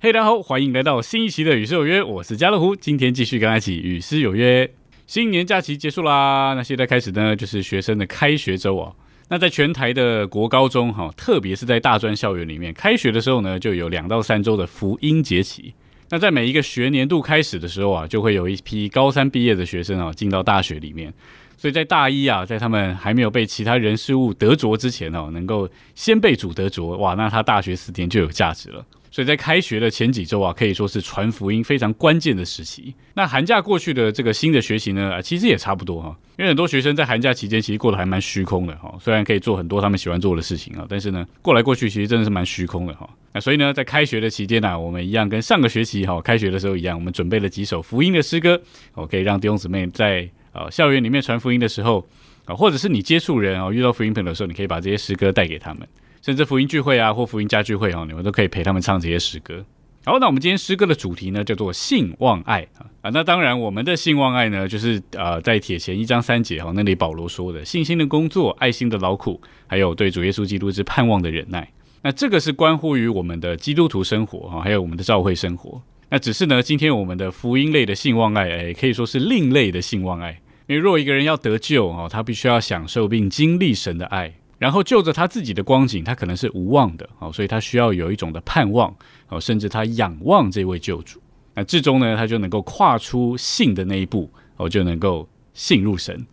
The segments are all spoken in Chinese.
嘿，大家好，欢迎来到新一期的《与诗有约》，我是家乐福，今天继续跟大家一起与诗有约。新年假期结束啦，那现在开始呢，就是学生的开学周啊。那在全台的国高中哈，特别是在大专校园里面，开学的时候呢，就有两到三周的福音节期。那在每一个学年度开始的时候啊，就会有一批高三毕业的学生啊，进到大学里面。所以在大一啊，在他们还没有被其他人事物得着之前哦，能够先被主得着，哇，那他大学四年就有价值了。所以在开学的前几周啊，可以说是传福音非常关键的时期。那寒假过去的这个新的学习呢，啊其实也差不多哈，因为很多学生在寒假期间其实过得还蛮虚空的哈。虽然可以做很多他们喜欢做的事情啊，但是呢，过来过去其实真的是蛮虚空的哈。那所以呢，在开学的期间呢，我们一样跟上个学期哈开学的时候一样，我们准备了几首福音的诗歌，我可以让弟兄姊妹在呃校园里面传福音的时候啊，或者是你接触人啊，遇到福音朋友的时候，你可以把这些诗歌带给他们。甚至福音聚会啊，或福音家聚会哦，你们都可以陪他们唱这些诗歌。好，那我们今天诗歌的主题呢，叫做信望爱啊啊。那当然，我们的信望爱呢，就是呃，在铁前一章三节哈那里保罗说的信心的工作、爱心的劳苦，还有对主耶稣基督之盼望的忍耐。那这个是关乎于我们的基督徒生活哈，还有我们的教会生活。那只是呢，今天我们的福音类的信望爱，哎，可以说是另类的信望爱。因为若一个人要得救哦，他必须要享受并经历神的爱。然后就着他自己的光景，他可能是无望的哦，所以他需要有一种的盼望哦，甚至他仰望这位救主。那至终呢，他就能够跨出信的那一步哦，就能够信入神。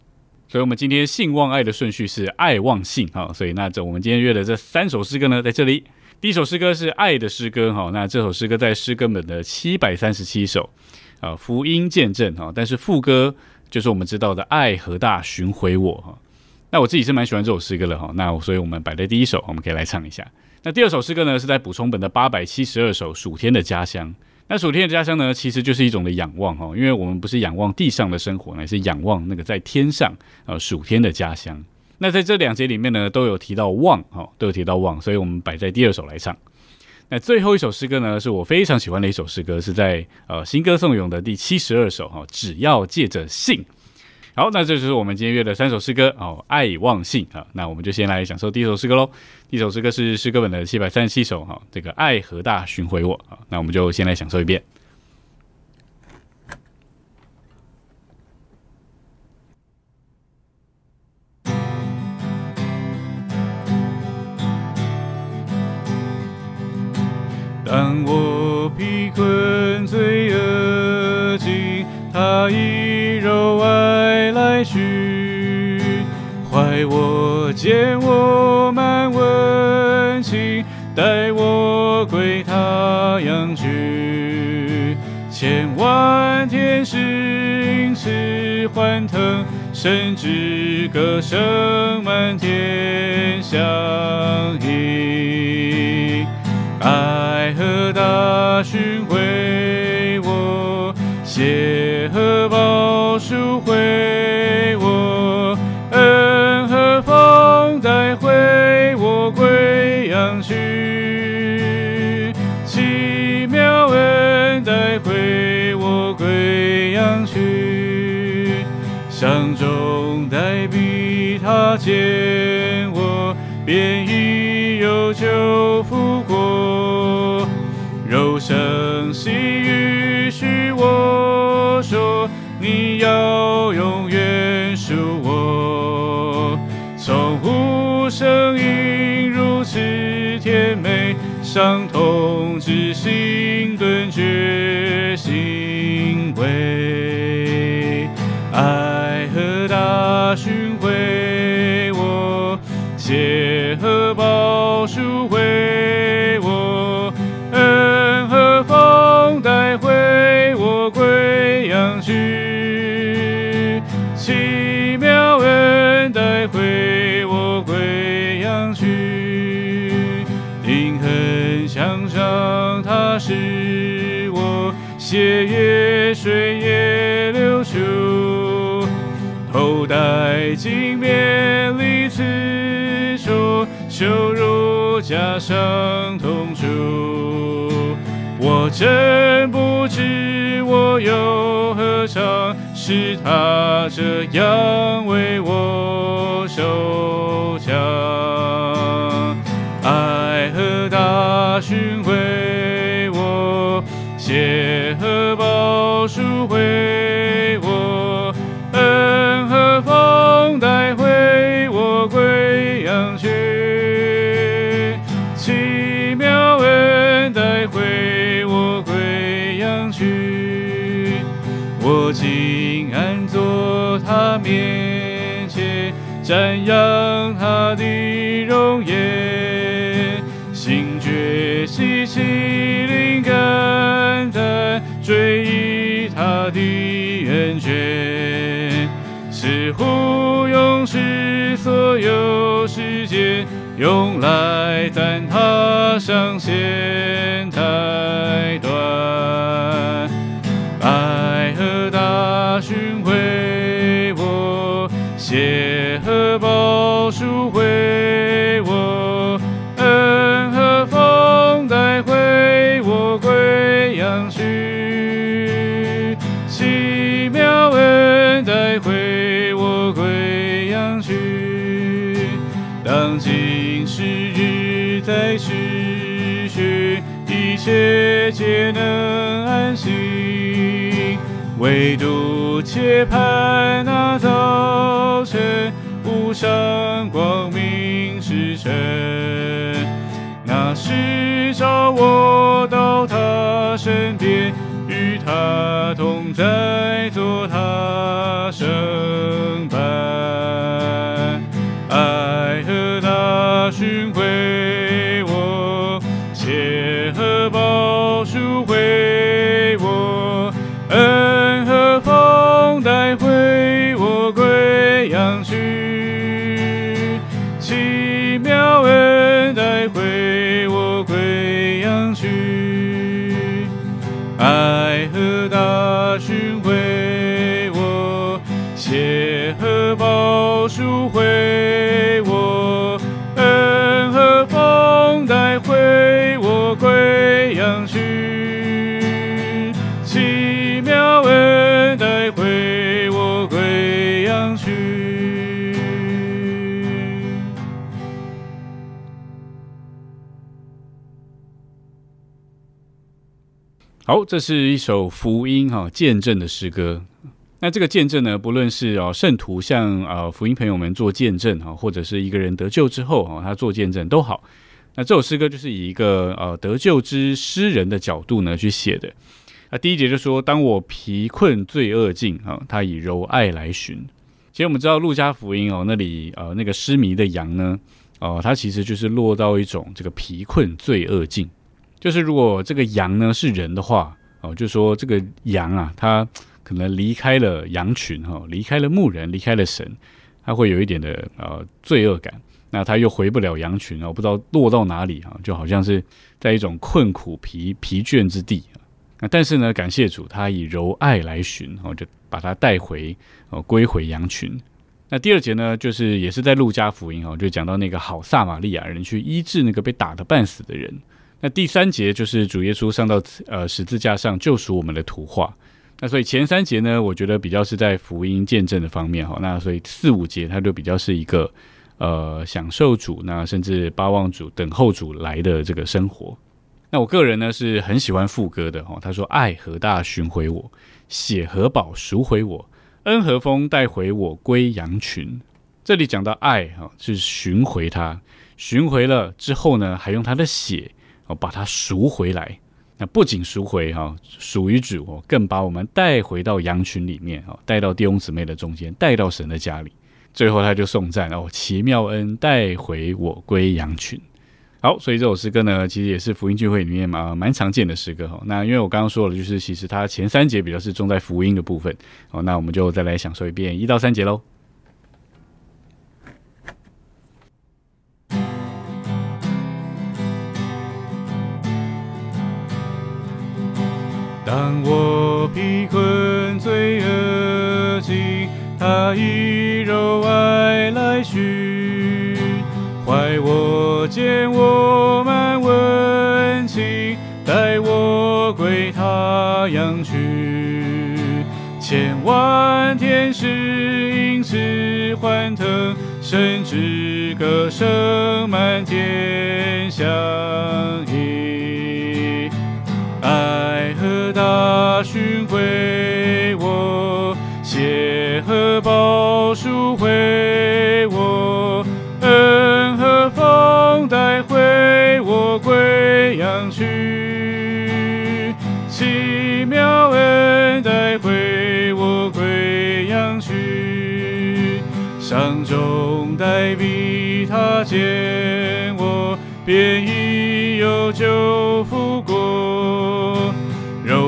所以，我们今天信望爱的顺序是爱望信哈。所以，那这我们今天约的这三首诗歌呢，在这里，第一首诗歌是爱的诗歌哈。那这首诗歌在诗歌本的七百三十七首啊，福音见证哈。但是副歌就是我们知道的爱和大寻回我哈。那我自己是蛮喜欢这首诗歌的哈，那所以我们摆在第一首，我们可以来唱一下。那第二首诗歌呢，是在补充本的八百七十二首《暑天的家乡》。那暑天的家乡呢，其实就是一种的仰望哈，因为我们不是仰望地上的生活，乃是仰望那个在天上呃暑天的家乡。那在这两节里面呢，都有提到望哈，都有提到望，所以我们摆在第二首来唱。那最后一首诗歌呢，是我非常喜欢的一首诗歌，是在呃新歌颂咏的第七十二首哈，只要借着信。好，那这就是我们今天约的三首诗歌哦，爱望信啊。那我们就先来享受第一首诗歌喽。第一首诗歌是诗歌本的七百三十七首哈，这个爱和大巡回我啊。那我们就先来享受一遍。当我疲困罪恶尽，他以柔爱来。去怀我见我满温情，带我归他阳去。千万天使因此欢腾，甚至歌声满天响应。爱和大勋为我，血和宝书回我，恩和风带回我归阳去，奇妙恩带回我归阳去，乡中待笔他见我，便已有旧福。柔声细语许我说，你要永远属我。从呼声音如此甜美，伤痛之心顿觉欣慰。爱。寻回我，谢和宝血液、水也流出，头戴金面礼制服，羞辱加上痛楚，我真不知我又何尝是他这样为我受枪，爱和大勋为我写。回我，恩和风带回我归阳去，奇妙恩带回我归阳去，我竟安坐他面前，瞻仰他的容颜，的恩眷，似乎用世所有时间，用来赞他上线太短。爱和大巡回我，写当今时日在世学，一切皆能安心，唯独切盼那早晨，无上光明时辰。那时找我到他身边，与他同在，大好，这是一首福音哈见证的诗歌。那这个见证呢，不论是哦圣徒向呃福音朋友们做见证哈，或者是一个人得救之后哈，他做见证都好。那这首诗歌就是以一个呃得救之诗人的角度呢去写的。那第一节就说：“当我疲困罪恶尽啊，他以柔爱来寻。”其实我们知道路加福音哦，那里呃那个失迷的羊呢，哦、它其实就是落到一种这个疲困罪恶尽。就是如果这个羊呢是人的话，哦，就说这个羊啊，它可能离开了羊群哈、离开了牧人，离开了神，它会有一点的呃罪恶感。那它又回不了羊群哦，不知道落到哪里啊、就好像是在一种困苦疲疲倦之地。那但是呢，感谢主，他以柔爱来寻，哦，就把他带回哦，归回羊群。那第二节呢，就是也是在路加福音哦，就讲到那个好撒玛利亚人去医治那个被打得半死的人。那第三节就是主耶稣上到呃十字架上救赎我们的图画。那所以前三节呢，我觉得比较是在福音见证的方面哈。那所以四五节它就比较是一个呃享受主，那甚至巴望主、等候主来的这个生活。那我个人呢是很喜欢副歌的哈。他说：“爱和大寻回我，血和宝赎回我，恩和风带回我归羊群。”这里讲到爱哈，是寻回他，寻回了之后呢，还用他的血哦把它赎回来。那不仅赎回哈，属于主哦，更把我们带回到羊群里面哦，带到弟兄姊妹的中间，带到神的家里。最后他就颂赞哦，奇妙恩带回我归羊群。好，所以这首诗歌呢，其实也是福音聚会里面嘛蛮常见的诗歌哈。那因为我刚刚说了，就是其实它前三节比较是重在福音的部分哦，那我们就再来享受一遍一到三节喽。当我疲困罪恶尽，他以柔爱来寻，怀我见我满温情，带我归他阳去。千万天使因此欢腾，甚至歌声满天响大巡回我，谢和宝赎回我，恩和风带回我归阳去，奇妙恩带回我归阳去，上中带笔他见我，便已有救复国，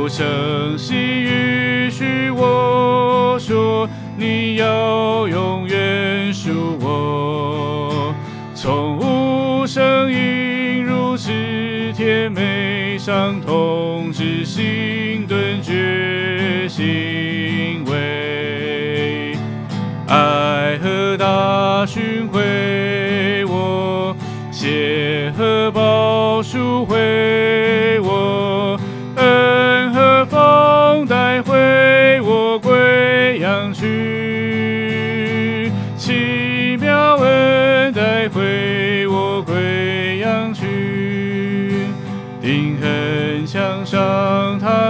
柔声细语许我说，你要永远属我，从无声音如此甜美，伤痛之心顿觉欣慰，爱和大巡回我，谢和宝赎回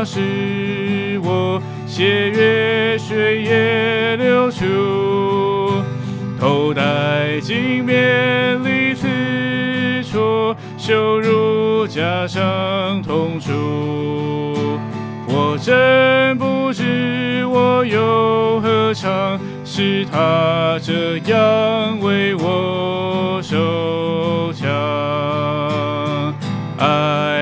是我血月水也流出，头戴金面里刺戳，羞辱加上痛楚。我真不知我又何尝是他这样为我受强，爱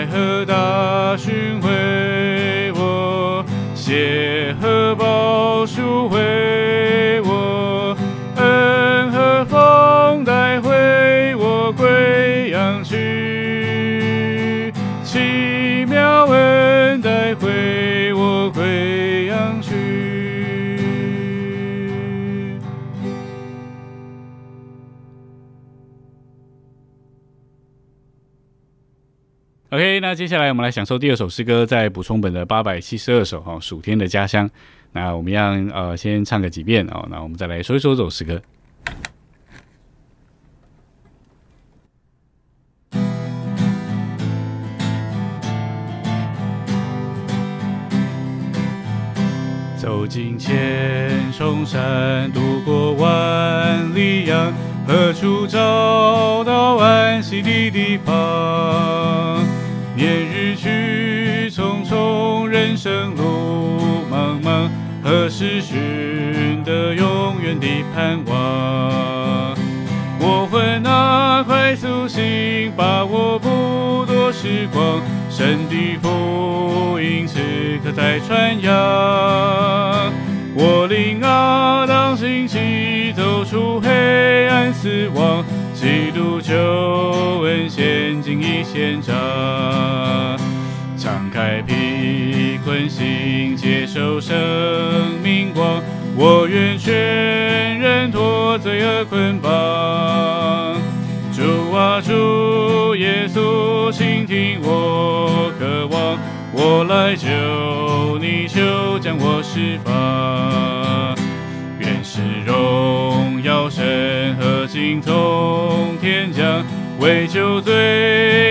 我，谢和宝赎回我，恩和风带回我归阳去，奇妙恩那接下来我们来享受第二首诗歌，在补充本的八百七十二首哈，《暑天的家乡》。那我们一样呃，先唱个几遍哦，那我们再来说一说这首诗歌。走进千重山，渡过万里洋，何处找到安息的地方？是寻得永远的盼望？我魂啊，快苏醒，把握不多时光，神的福音此刻在传扬。我灵啊，当兴起，走出黑暗死亡，基督救恩现今已献上。敞开贫困心，接受生光。我愿全人脱罪恶捆绑。主啊，主耶稣，倾听我渴望，我来救你，就将我释放。愿是荣耀神和敬从天降，为救罪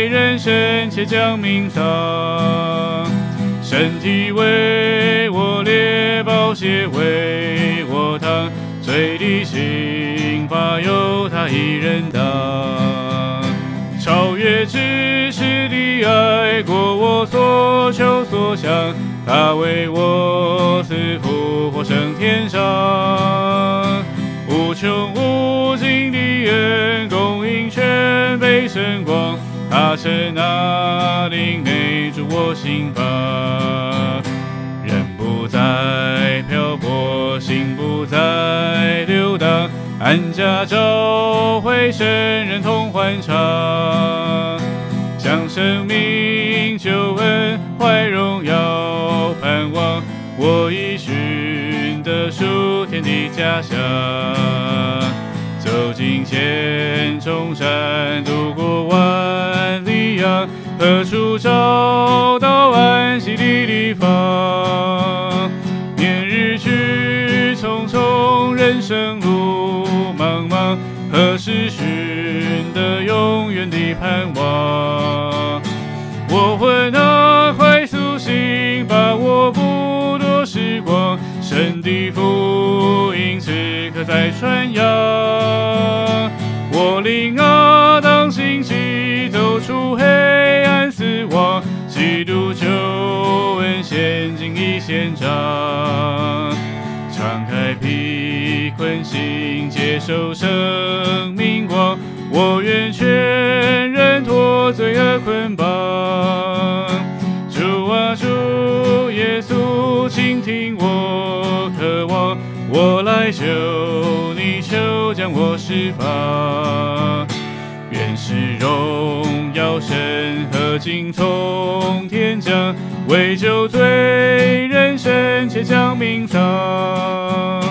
人深切将命丧。身体为我裂，宝血为我淌，罪的刑罚由他一人当。超越知识的爱，过我所求所想，他为我死复活升天上。无穷无尽的恩供应全被神光，他是那灵内住我心房。人不再漂泊，心不再流荡，安家找回神人同欢唱，将生命求恩怀荣耀盼望，我已寻得属天的家乡。走进千重山，渡过万里洋，何处找到安息的地方？年日去匆匆，人生路茫茫，何时寻得永远的盼望？我会啊快速心，把握不多时光，神的福音此刻在传扬。我领啊，当心期走出黑。恩现今已现彰。敞开披困心，接受生命光，我愿全人脱罪恶捆绑。主啊，主耶稣，倾听我渴望，我来求你，求将我释放。愿是荣耀神和敬从天降，为救罪人生且将命丧。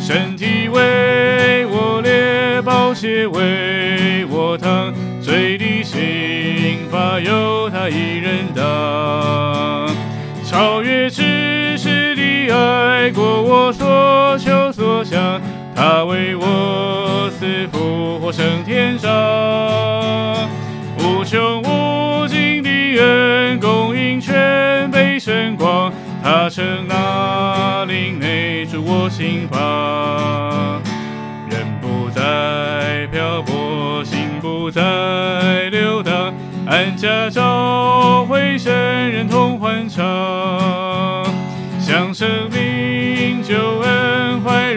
身体为我裂，宝血为我淌，罪的刑罚由他一人当。超越知识的爱过我所求所想，他为我死复活升天上。光，他是那灵内住我心房。人不再漂泊，心不再流荡，安家找回神人同欢唱，向生命救恩怀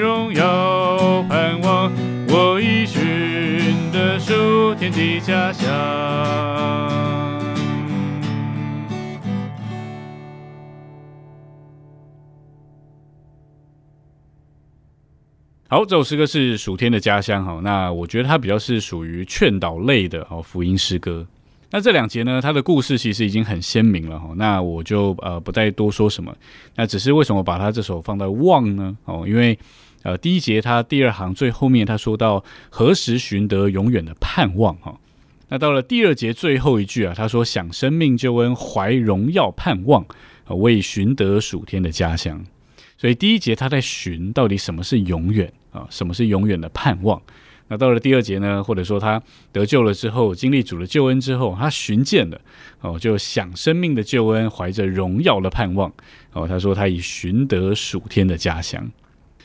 好，这首诗歌是属天的家乡哈。那我觉得它比较是属于劝导类的哦，福音诗歌。那这两节呢，它的故事其实已经很鲜明了哈。那我就呃不再多说什么。那只是为什么把它这首放在望呢？哦，因为呃第一节它第二行最后面他说到何时寻得永远的盼望哈。那到了第二节最后一句啊，他说想生命救恩怀荣耀盼望，为寻得属天的家乡。所以第一节他在寻到底什么是永远啊？什么是永远的盼望？那到了第二节呢？或者说他得救了之后，经历主的救恩之后，他寻见了哦，就想生命的救恩，怀着荣耀的盼望哦。他说他已寻得属天的家乡。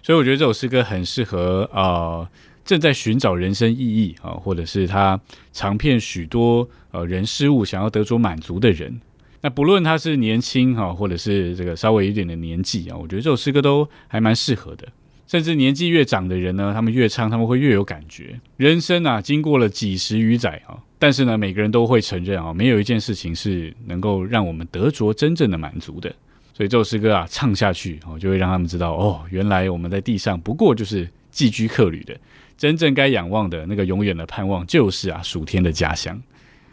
所以我觉得这首诗歌很适合啊，正在寻找人生意义啊，或者是他尝遍许多呃人事物，想要得着满足的人。那不论他是年轻哈，或者是这个稍微有点的年纪啊，我觉得这首诗歌都还蛮适合的。甚至年纪越长的人呢，他们越唱，他们会越有感觉。人生啊，经过了几十余载啊，但是呢，每个人都会承认啊，没有一件事情是能够让我们得着真正的满足的。所以这首诗歌啊，唱下去哦，就会让他们知道哦，原来我们在地上不过就是寄居客旅的，真正该仰望的那个永远的盼望，就是啊，属天的家乡。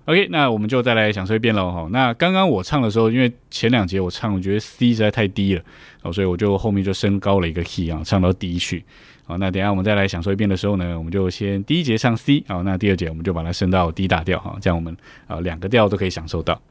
OK，那我们就再来享受一遍喽哈。那刚刚我唱的时候，因为前两节我唱，我觉得 C 实在太低了哦，所以我就后面就升高了一个 key 啊，唱到 D 去。好，那等下我们再来享受一遍的时候呢，我们就先第一节唱 C，好，那第二节我们就把它升到 D 大调哈，这样我们啊两个调都可以享受到。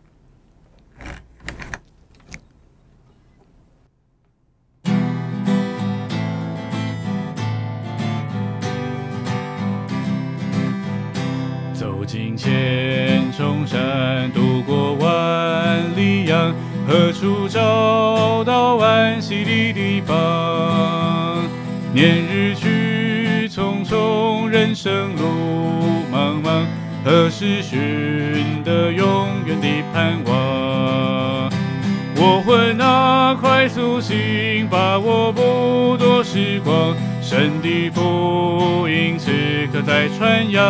走进千重山，渡过万里洋，何处找到安息的地方？年日去匆匆，人生路茫茫，何时寻得永远的盼望？我魂啊，快苏醒，把握不多时光，神的福音此刻在传扬。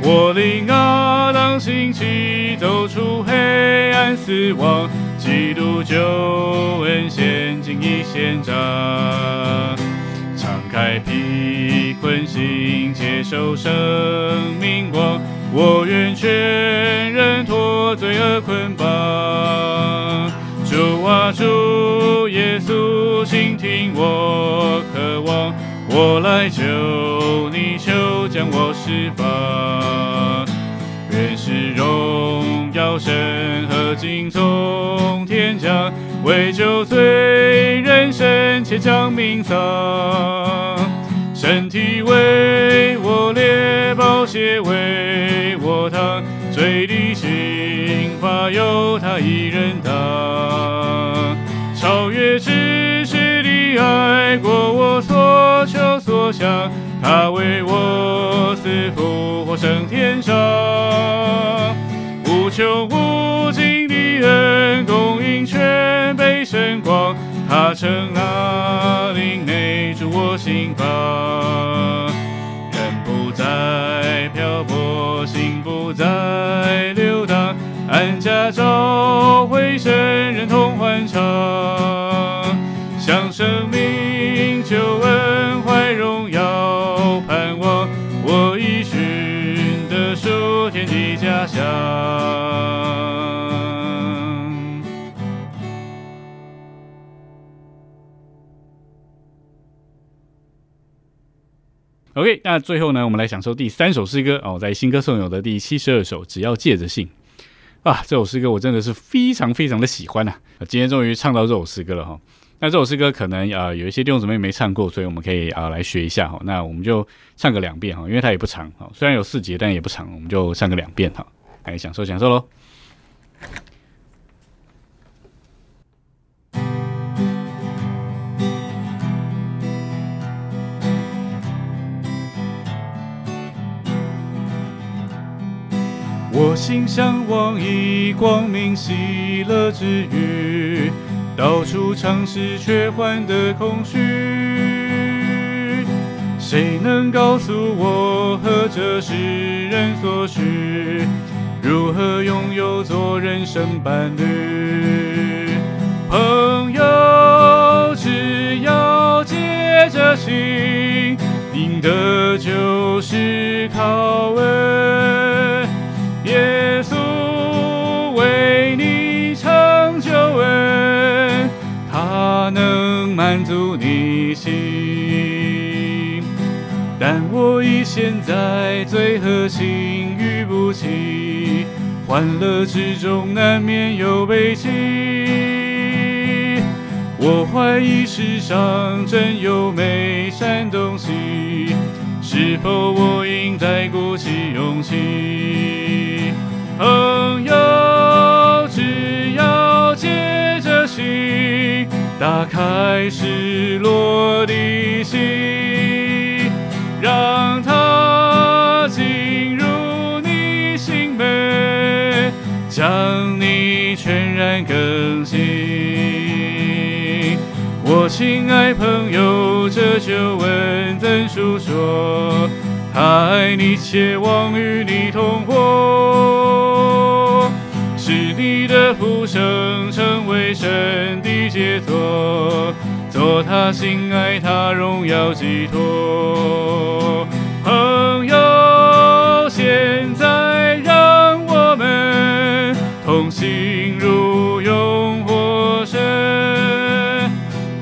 我灵啊，当兴起，走出黑暗死亡，基督救恩现今已现彰。敞开披困心，接受生命光，我愿全人脱罪恶捆绑。主啊，主耶稣，我渴望，我来求你，求将我释放。愿是荣耀神和敬从天降，为救罪人生且将命丧。身体为我裂，宝血为我淌，罪的刑罚由他一人当。超越之爱过我所求所想，他为我死复活升天上，无穷无尽的恩供应全被神光，他称那灵内住我心房，人不再漂泊，心不再流荡，安家照会神人同欢唱，向生命求恩怀荣耀盼望，我已寻得属天的家乡。OK，那最后呢，我们来享受第三首诗歌哦，在新歌送友的第七十二首，只要借着信啊，这首诗歌我真的是非常非常的喜欢呐、啊。今天终于唱到这首诗歌了哈。那这首诗歌可能、呃、有一些弟兄姊妹没唱过，所以我们可以啊、呃、来学一下哈。那我们就唱个两遍哈，因为它也不长哈，虽然有四节，但也不长，我们就唱个两遍哈，来享受享受喽。我心向往以光明喜乐之余，到处尝试却换得空虚。谁能告诉我何者是人所需？如何拥有做人生伴侣？朋友，只要借着心，赢得就是靠我已陷在罪和情欲不起，欢乐之中难免有悲戚。我怀疑世上真有美善东西，是否我应再鼓起勇气？朋友，只要借着心，打开失落的心，将你全然更新。我亲爱朋友，这就问怎述说？他爱你，且望与你同活，使你的福生成为神的杰作，做他心爱他荣耀寄托。朋友，谢同行入永活神，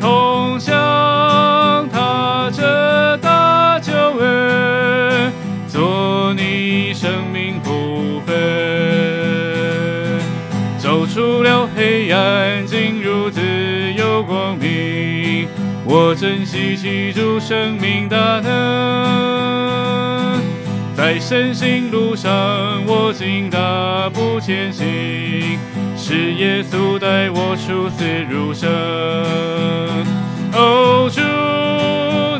同享他这大救恩。做你生命部分，走出了黑暗，进入自由光明。我珍惜记住生命大能，在神行路上，我竟大步前行，是耶稣带我出死入生。哦，主，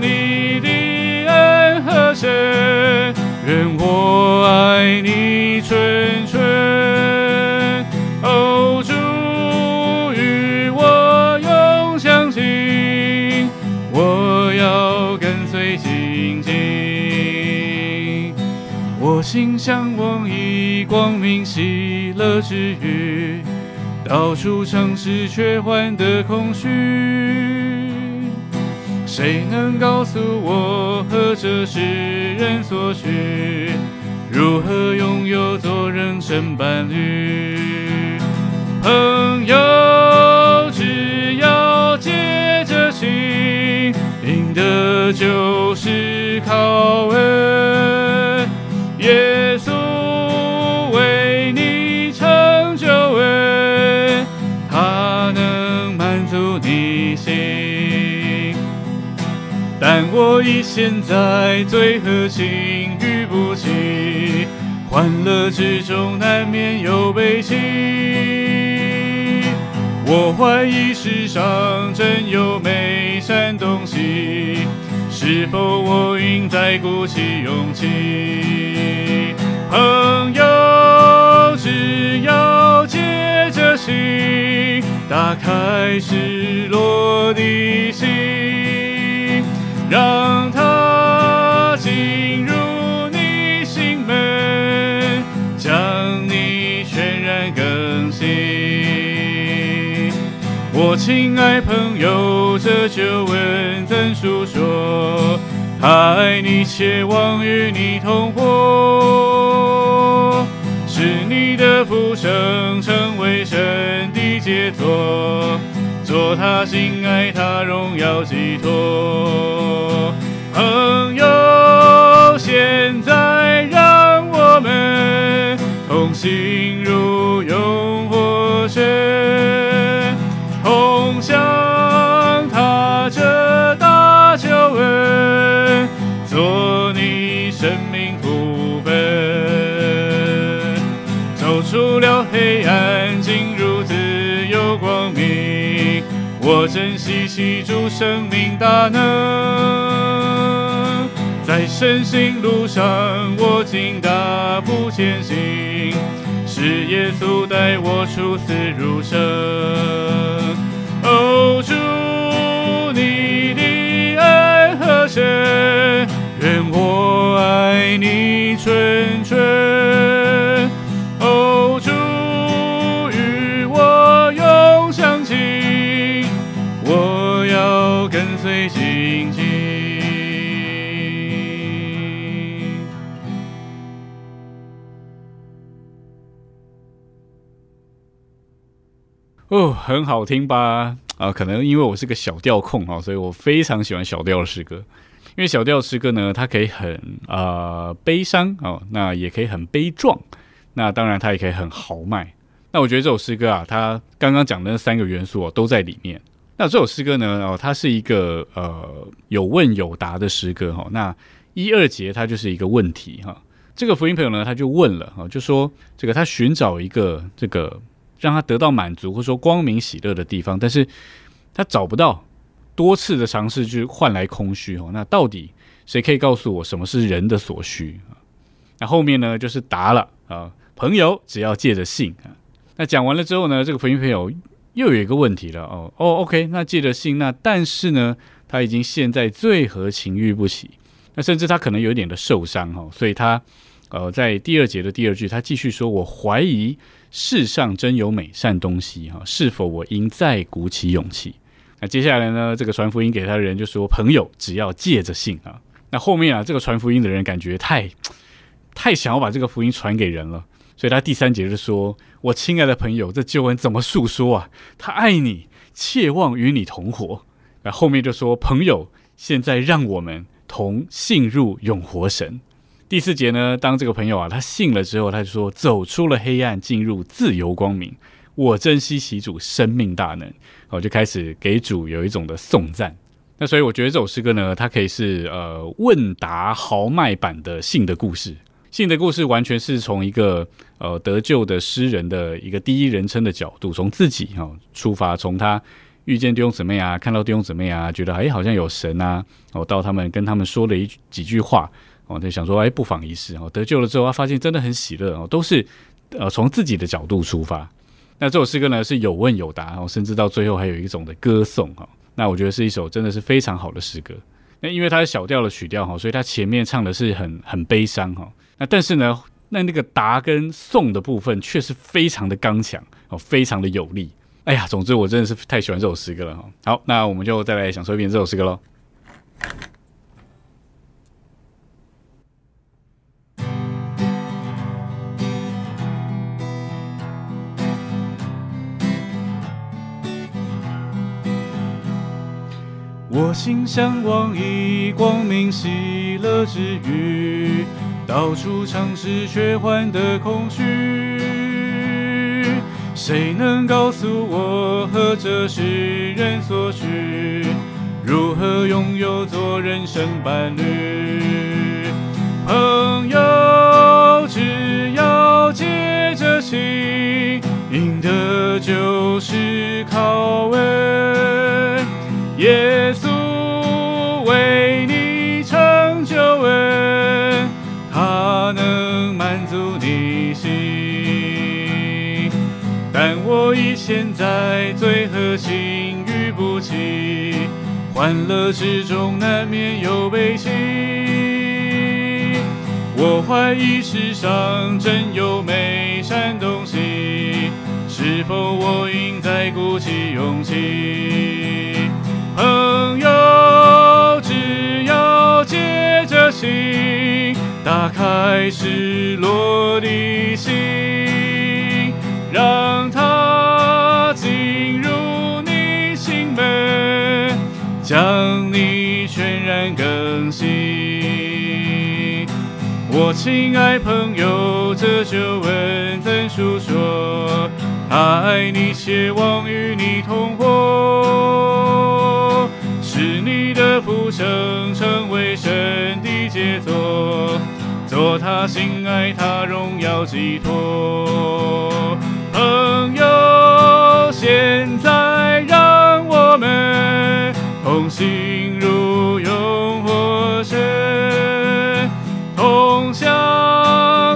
你的恩和神。愿我心向往以光明喜乐之余，到处尝试却换得空虚。谁能告诉我何者是人所需？如何拥有做人生伴侣？朋友，只要借着心，赢得就是靠恩。耶稣为你成就恩，他能满足你心。但我已陷在罪和情欲不起，欢乐之中难免有悲戚。我怀疑世上真有美善东西，是否我应再鼓起勇气？朋友，只要借着心，打开失落的心，让亲爱朋友，这就问怎诉说？他爱你，且望与你同活，使你的福生成为神的杰作，做他心爱他荣耀寄托。朋友，现在让我们同行入我珍惜起主生命大能，在神行路上，我竟大步前行，是耶稣带我出死入生。哦，主，你的爱和神，愿我爱你纯纯。很好听吧？啊，可能因为我是个小调控啊，所以我非常喜欢小调的诗歌。因为小调诗歌呢，它可以很呃悲伤哦，那也可以很悲壮，那当然它也可以很豪迈。那我觉得这首诗歌啊，它刚刚讲的那三个元素、哦、都在里面。那这首诗歌呢，哦，它是一个呃有问有答的诗歌哈、那一二节它就是一个问题哈、这个福音朋友呢，他就问了哈、就说这个他寻找一个这个让他得到满足或者说光明喜乐的地方，但是他找不到，多次的尝试去换来空虚哦。那到底谁可以告诉我什么是人的所需？那后面呢就是答了啊，朋友只要借着信啊。那讲完了之后呢，这个朋友又有一个问题了哦哦，OK，那借着信，那但是呢，他已经陷在最和情欲不起，那甚至他可能有点的受伤哈、哦，所以他呃在第二节的第二句，他继续说：“我怀疑世上真有美善东西哈、是否我应再鼓起勇气？”那接下来呢，这个传福音给他的人就说：“朋友只要借着信啊。”那后面啊，这个传福音的人感觉太太想要把这个福音传给人了。所以他第三节就说：“我亲爱的朋友，这救恩怎么诉说啊？他爱你，切望与你同活。”那后面就说：“朋友，现在让我们同信入永活神。”第四节呢，当这个朋友啊，他信了之后，他就说：“走出了黑暗，进入自由光明。我珍惜其主生命大能。”我就开始给主有一种的颂赞。那所以我觉得这首诗歌呢，它可以是呃问答豪迈版的信的故事。信的故事完全是从一个呃得救的诗人的一个第一人称的角度，从自己哈、哦、出发，从他遇见弟兄姊妹啊，看到弟兄姊妹啊，觉得哎好像有神啊，哦到他们跟他们说了一几句话，哦就想说哎不妨一试哦，得救了之后，他发现真的很喜乐哦，都是呃从自己的角度出发。那这首诗歌呢是有问有答，然后甚至到最后还有一种的歌颂哈。那我觉得是一首真的是非常好的诗歌。那因为它是小调的曲调哈，所以它前面唱的是很很悲伤哈。那但是呢，那那个答跟颂的部分却是非常的刚强哦，非常的有力。哎呀，总之我真的是太喜欢这首诗歌了哈。好，那我们就再来享受一遍这首诗歌喽。我心向往以光明喜乐之余，到处尝试却换得空虚。谁能告诉我何者是人所需？如何拥有做人生伴侣？朋友，只要借着心，赢得就是靠位。耶稣。以现在最核心与不起，欢乐之中难免有悲戚。我怀疑世上真有美善东西，是否我应该鼓起勇气？朋友，只要借着心，打开失落的心，让将你全然更新。我亲爱朋友，这就问怎述说？爱你，且望与你同活，使你的福生成为神的杰作，做他心爱他荣耀寄托。同行入永活神，同享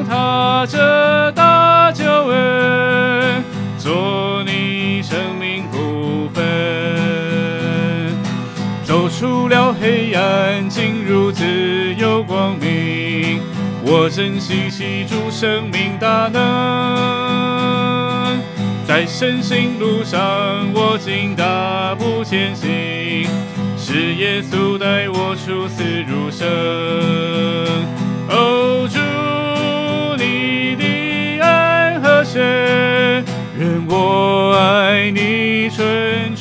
他这大救恩，做你生命部分。走出了黑暗，进入自由光明。我珍惜吸住生命大能，在神行路上，我竟大步前行，耶稣待我出死入生。哦，主你的爱和神，愿我爱你纯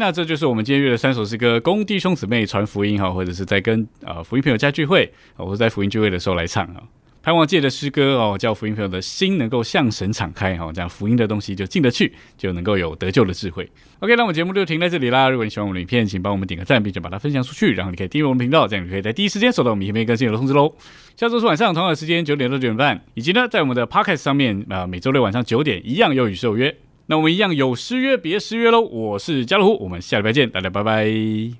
那这就是我们今天约的三首诗歌，工弟兄姊妹传福音哈，或者是在跟呃福音朋友家聚会，啊或者在福音聚会的时候来唱啊。盼望借着诗歌哦，叫福音朋友的心能够向神敞开哈，这样福音的东西就进得去，就能够有得救的智慧。OK，那我们节目就停在这里啦。如果你喜欢我们的影片，请帮我们点个赞，并且把它分享出去，然后你可以订阅我们频道，这样你可以在第一时间收到我们影片更新的通知喽。下周四晚上同样的时间九点到九点半，以及呢在我们的 Podcast 上面啊、呃每周六晚上九点一样有与世有约。那我们一样有失约别失约喽。我是家乐福，我们下礼拜见，大家拜拜。